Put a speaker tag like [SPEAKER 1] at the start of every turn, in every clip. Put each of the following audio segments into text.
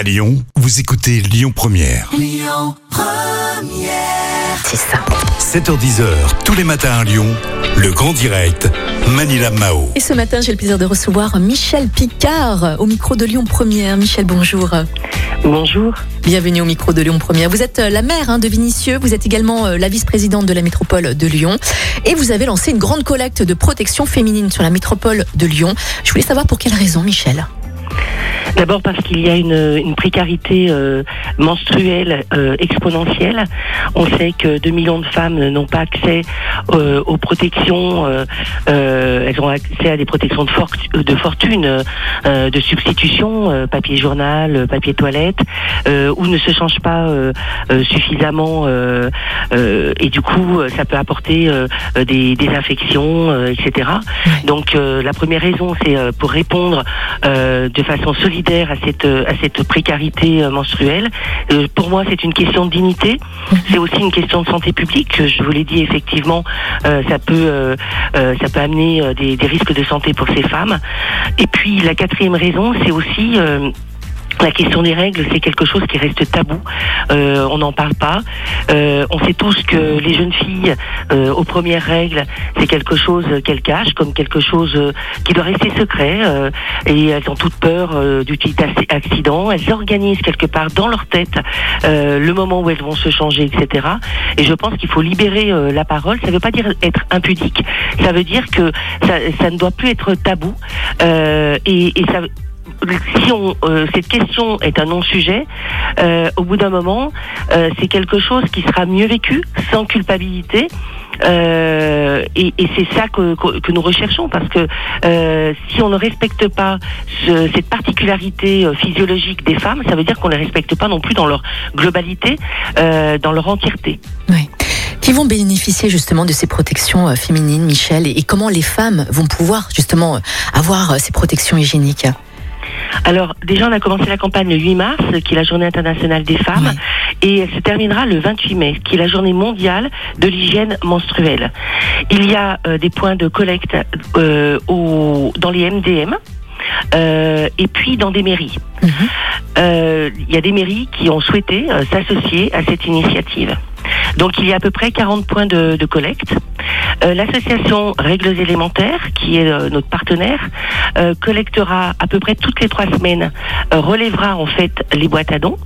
[SPEAKER 1] À Lyon, vous écoutez Lyon Première.
[SPEAKER 2] C'est ça.
[SPEAKER 1] 7h10h, tous les matins à Lyon, le grand direct, Manila Mao.
[SPEAKER 2] Et ce matin, j'ai le plaisir de recevoir Michel Picard au micro de Lyon Première. Michel, bonjour.
[SPEAKER 3] Bonjour.
[SPEAKER 2] Bienvenue au micro de Lyon Première. Vous êtes euh, la maire hein, de Vinicieux, vous êtes également euh, la vice-présidente de la métropole de Lyon et vous avez lancé une grande collecte de protection féminine sur la métropole de Lyon. Je voulais savoir pour quelle raison, Michel?
[SPEAKER 3] D'abord parce qu'il y a une, une précarité euh, menstruelle euh, exponentielle. On sait que 2 millions de femmes n'ont pas accès euh, aux protections. euh, euh, elles ont accès à des protections de, fortu- de fortune, euh, de substitution, euh, papier journal, papier toilette, euh, ou ne se changent pas euh, euh, suffisamment. euh, euh, et du coup, ça peut apporter des, des infections, euh, etc. Donc euh, la première raison, c'est euh, pour répondre euh, de façon à cette à cette précarité euh, menstruelle. Euh, pour moi, c'est une question de dignité. C'est aussi une question de santé publique. Je vous l'ai dit effectivement, euh, ça peut ça peut amener des, risques de santé pour ces femmes. Et puis la quatrième raison, c'est aussi la question des règles, c'est quelque chose qui reste tabou. Euh, on n'en parle pas. Euh, on sait tous que les jeunes filles, euh, aux premières règles, c'est quelque chose qu'elles cachent, comme quelque chose euh, qui doit rester secret. euh, et elles ont toutes peur euh, du petit ac- accident. Elles organisent quelque part dans leur tête le moment où elles vont se changer, etc. Et je pense qu'il faut libérer la parole. Ça ne veut pas dire être impudique. Ça veut dire que ça, ça ne doit plus être tabou. Et, et ça si euh, cette question est un non-sujet, euh, au bout d'un moment, euh, c'est quelque chose qui sera mieux vécu, sans culpabilité. Et c'est ça que, nous recherchons parce que si on ne respecte pas ce- cette particularité physiologique des femmes, ça veut dire qu'on ne les respecte pas non plus dans leur globalité, dans leur entièreté.
[SPEAKER 2] Oui. Qui vont bénéficier justement de ces protections féminines, Michel, et et comment les femmes vont pouvoir justement avoir ces protections hygiéniques?
[SPEAKER 3] Alors, déjà, on a commencé la campagne le 8 mars, qui est la journée internationale des femmes, et elle se terminera le 28 mai, qui est la journée mondiale de l'hygiène menstruelle. Il y a euh, des points de collecte euh, au- dans les MDM. euh, et puis dans des mairies.
[SPEAKER 2] Mhm.
[SPEAKER 3] Euh, Il y a des mairies qui ont souhaité s'associer à cette initiative. Donc il y a à peu près 40 points de, collecte. Euh, L'association Règles élémentaires, qui est euh, notre partenaire, euh, collectera à peu près toutes les trois semaines, relèvera en fait les boîtes à dons,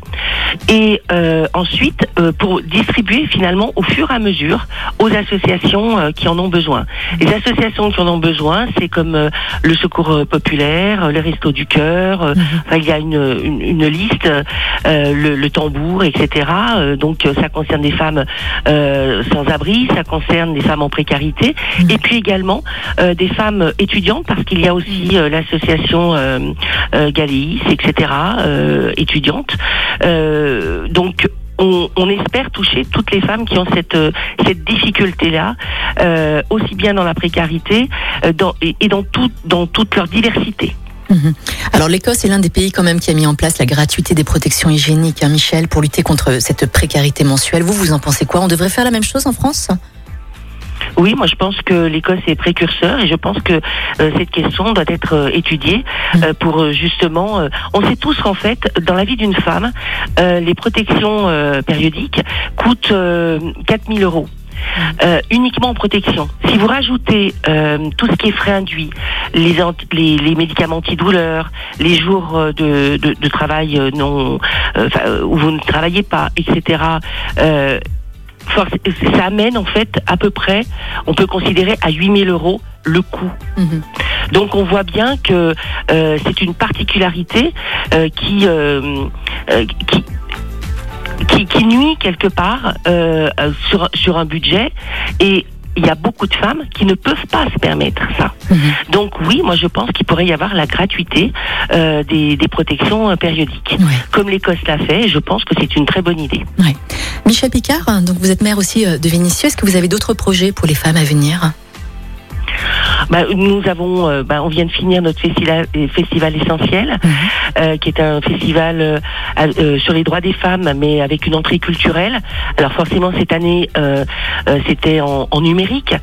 [SPEAKER 3] et euh, ensuite euh, pour distribuer finalement au fur et à mesure aux associations euh, qui en ont besoin. Les associations qui en ont besoin, c'est comme euh, le Secours euh, populaire, euh, les Restos du cœur. euh, enfin, il y a une, une, une liste, euh, le, le tambour, etc. Euh, donc euh, ça concerne des femmes euh, sans abri, ça concerne des femmes en précarité, et puis également euh, des femmes étudiantes, parce qu'il y a aussi euh, l'association euh, euh, Galéis, etc. euh, étudiantes. Euh, donc on, espère toucher toutes les femmes qui ont cette, euh, cette difficulté-là, euh, aussi bien dans la précarité euh, et, dans, dans toute leur diversité.
[SPEAKER 2] Mhm. Alors l'Écosse est l'un des pays quand même qui a mis en place la gratuité des protections hygiéniques, hein, Michel, pour lutter contre cette précarité mensuelle. Vous, vous en pensez quoi? On devrait faire la même chose en France?
[SPEAKER 3] Oui, moi je pense que l'Écosse est précurseur et je pense que euh, cette question doit être euh, étudiée euh, pour euh, justement. euh, on sait tous qu'en fait, dans la vie d'une femme, euh, les protections euh, périodiques coûtent euh, 4000 euros. Euh, uniquement en protection. Si vous rajoutez euh, tout ce qui est frais induits, les, anti- les, les médicaments antidouleurs, les jours de, de, de travail non, euh, euh, où vous ne travaillez pas, etc. ça amène en fait à peu près, on peut considérer à 8000 euros le coût.
[SPEAKER 2] Mhm.
[SPEAKER 3] Donc on voit bien que euh, c'est une particularité euh, qui, euh, euh, qui qui, qui nuit quelque part euh, sur, sur un budget et il y a beaucoup de femmes qui ne peuvent pas se permettre ça.
[SPEAKER 2] Mhm.
[SPEAKER 3] Donc oui, moi je pense qu'il pourrait y avoir la gratuité euh, des, des protections périodiques.
[SPEAKER 2] Ouais.
[SPEAKER 3] Comme l'Écosse l'a fait, je pense que c'est une très bonne idée.
[SPEAKER 2] Ouais. Michel Picard, donc vous êtes maire aussi euh, de Vénissieux. Est-ce que vous avez d'autres projets pour les femmes à venir?
[SPEAKER 3] Bah, nous avons, euh, bah, on vient de finir notre festival, euh, festival essentiel,
[SPEAKER 2] Mhm.
[SPEAKER 3] euh, qui est un festival euh, sur les droits des femmes, mais avec une entrée culturelle. Alors forcément cette année, c'était en, en numérique,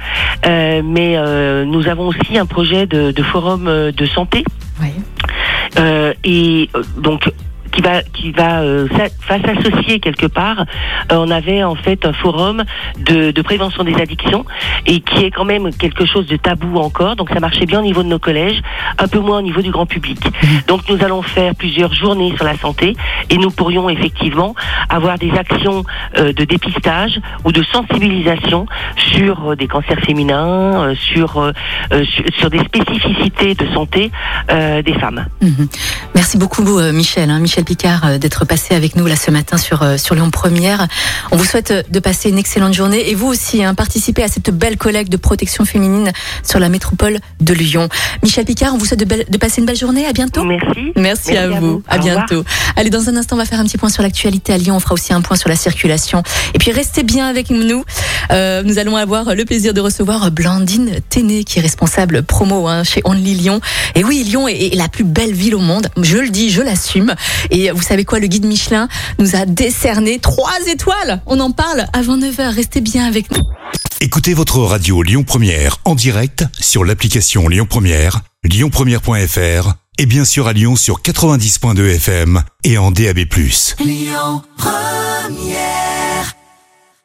[SPEAKER 3] mais nous avons aussi un projet de, de forum de santé
[SPEAKER 2] Oui.
[SPEAKER 3] et donc qui va qui va, euh, s'associer quelque part. Euh, on avait en fait un forum de, de, prévention des addictions et qui est quand même quelque chose de tabou encore. Donc ça marchait bien au niveau de nos collèges, un peu moins au niveau du grand public. Mmh. Donc nous allons faire plusieurs journées sur la santé et nous pourrions effectivement avoir des actions euh, de dépistage ou de sensibilisation sur des cancers féminins, sur, sur, des spécificités de santé des femmes.
[SPEAKER 2] Mmh. Merci beaucoup Michel, hein, Michel Picard d'être passé avec nous là ce matin sur sur Lyon Première. On vous souhaite de passer une excellente journée et vous aussi hein, participez à cette belle collecte de protection féminine sur la métropole de Lyon. Michel Picard, on vous souhaite de, passer une belle journée. À bientôt.
[SPEAKER 3] Merci.
[SPEAKER 2] Merci, à, vous. À, bientôt. Allez, dans un instant, on va faire un petit point sur l'actualité à Lyon. On fera aussi un point sur la circulation. Et puis restez bien avec nous. Euh, nous allons avoir le plaisir de recevoir Blandine Téné, qui est responsable promo hein, chez Only Lyon. Et oui, Lyon est, la plus belle ville au monde. Je le dis, je l'assume. Et vous savez quoi, le guide Michelin nous a décerné trois étoiles. On en parle avant 9h. Restez bien avec nous.
[SPEAKER 1] Écoutez votre radio Lyon Première en direct sur l'application Lyon Première, lyonpremière.fr et bien sûr à Lyon sur 90.2 FM et en DAB+. Lyon Première